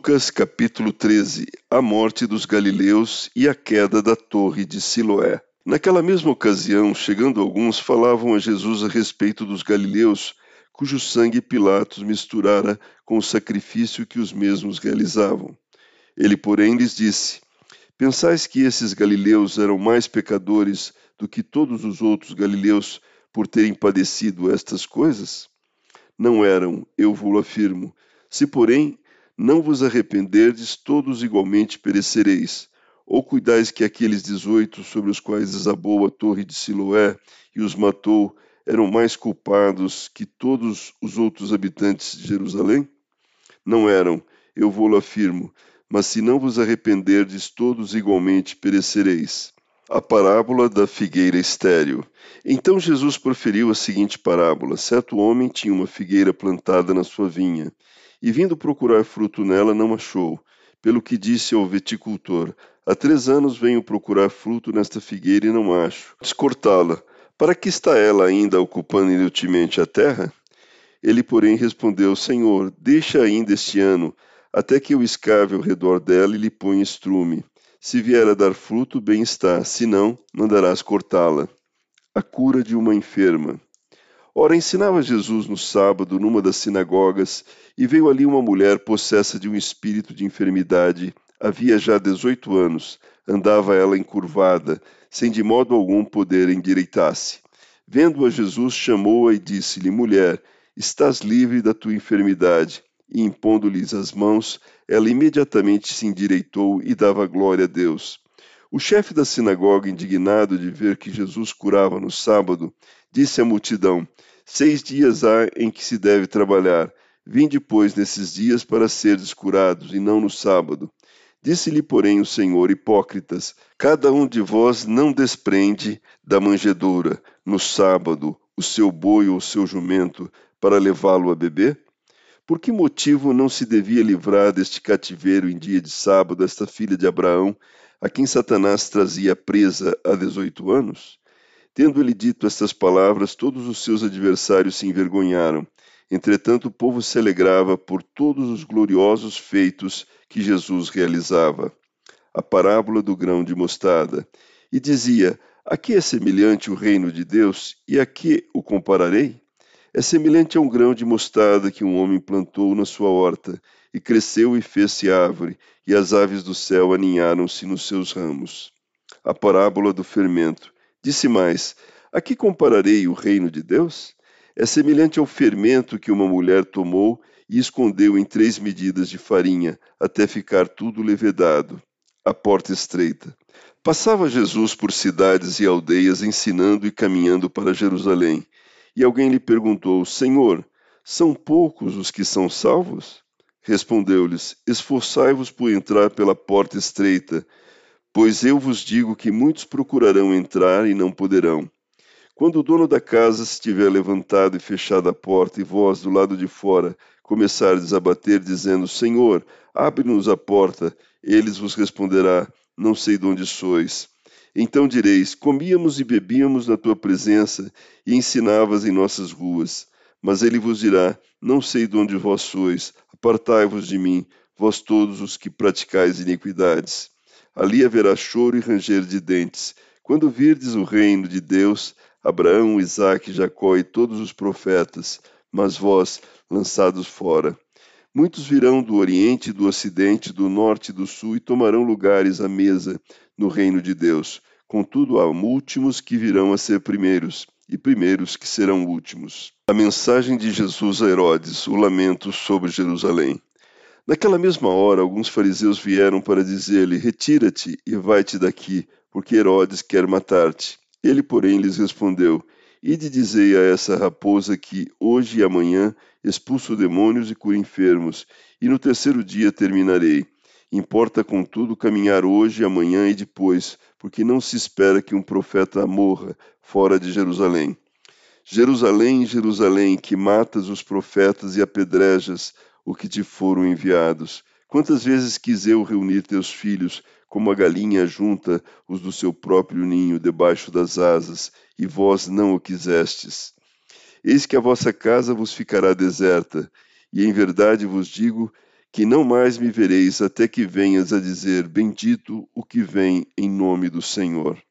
Lucas capítulo 13 A morte dos galileus e a queda da torre de Siloé. Naquela mesma ocasião, chegando alguns, falavam a Jesus a respeito dos galileus, cujo sangue Pilatos misturara com o sacrifício que os mesmos realizavam. Ele, porém, lhes disse: Pensais que esses galileus eram mais pecadores do que todos os outros galileus por terem padecido estas coisas? Não eram, eu vou afirmo. Se, porém, não vos arrependerdes, todos igualmente perecereis. Ou cuidais que aqueles dezoito sobre os quais desabou a torre de Siloé e os matou eram mais culpados que todos os outros habitantes de Jerusalém? Não eram, eu vou-lo afirmo, mas se não vos arrependerdes, todos igualmente perecereis. A parábola da figueira estéril. Então Jesus proferiu a seguinte parábola: Certo homem tinha uma figueira plantada na sua vinha e vindo procurar fruto nela, não achou. Pelo que disse ao viticultor: Há três anos venho procurar fruto nesta figueira e não acho. Descortá-la. Para que está ela ainda ocupando inutilmente a terra? Ele, porém, respondeu: Senhor, deixa ainda este ano, até que eu escave ao redor dela e lhe ponha estrume. Se vier a dar fruto, bem está, se não, mandarás cortá-la. A cura de uma enferma. Ora, ensinava Jesus no sábado numa das sinagogas, e veio ali uma mulher possessa de um espírito de enfermidade. Havia já dezoito anos, andava ela encurvada, sem de modo algum poder endireitar-se. Vendo-a, Jesus chamou-a e disse-lhe: Mulher, estás livre da tua enfermidade. E impondo-lhes as mãos, ela imediatamente se endireitou e dava glória a Deus. O chefe da sinagoga, indignado de ver que Jesus curava no sábado, disse à multidão: Seis dias há em que se deve trabalhar. Vinde, pois, nesses dias para seres curados, e não no sábado. Disse-lhe, porém, o Senhor: Hipócritas, cada um de vós não desprende da manjedoura, no sábado, o seu boi ou o seu jumento, para levá-lo a beber? Por que motivo não se devia livrar deste cativeiro em dia de sábado esta filha de Abraão, a quem Satanás trazia presa há dezoito anos? Tendo ele dito estas palavras, todos os seus adversários se envergonharam. Entretanto, o povo se alegrava por todos os gloriosos feitos que Jesus realizava. A parábola do grão de mostarda. E dizia: A que é semelhante o reino de Deus e a que o compararei? É semelhante a um grão de mostarda que um homem plantou na sua horta, e cresceu e fez-se árvore, e as aves do céu aninharam-se nos seus ramos. A parábola do fermento. Disse mais: A que compararei o reino de Deus? É semelhante ao fermento que uma mulher tomou e escondeu em três medidas de farinha, até ficar tudo levedado. A porta estreita. Passava Jesus por cidades e aldeias ensinando e caminhando para Jerusalém. E alguém lhe perguntou: Senhor, são poucos os que são salvos? Respondeu-lhes: Esforçai-vos por entrar pela porta estreita, Pois eu vos digo que muitos procurarão entrar e não poderão. Quando o dono da casa estiver levantado e fechada a porta, e vós, do lado de fora, começardes a bater, dizendo: Senhor, abre-nos a porta, eles vos responderá: Não sei de onde sois. Então direis: Comíamos e bebíamos na tua presença e ensinavas em nossas ruas. Mas ele vos dirá: Não sei de onde vós sois, apartai-vos de mim, vós todos os que praticais iniquidades. Ali haverá choro e ranger de dentes. Quando virdes o reino de Deus, Abraão, Isaque, Jacó e todos os profetas, mas vós, lançados fora. Muitos virão do Oriente, do Ocidente, do Norte e do Sul e tomarão lugares à mesa no reino de Deus. Contudo, há últimos que virão a ser primeiros, e primeiros que serão últimos. A mensagem de Jesus a Herodes, o lamento sobre Jerusalém. Naquela mesma hora, alguns fariseus vieram para dizer-lhe: Retira-te e vai-te daqui, porque Herodes quer matar-te. Ele, porém, lhes respondeu: Ide dizei a essa raposa que, hoje e amanhã, expulso demônios e curo enfermos, e no terceiro dia terminarei. Importa, contudo, caminhar hoje, amanhã e depois, porque não se espera que um profeta morra fora de Jerusalém. Jerusalém, Jerusalém, que matas os profetas e apedrejas o que te foram enviados. Quantas vezes quis eu reunir teus filhos, como a galinha junta os do seu próprio ninho debaixo das asas, e vós não o quisestes. Eis que a vossa casa vos ficará deserta, e em verdade vos digo que não mais me vereis até que venhas a dizer: Bendito o que vem em nome do Senhor.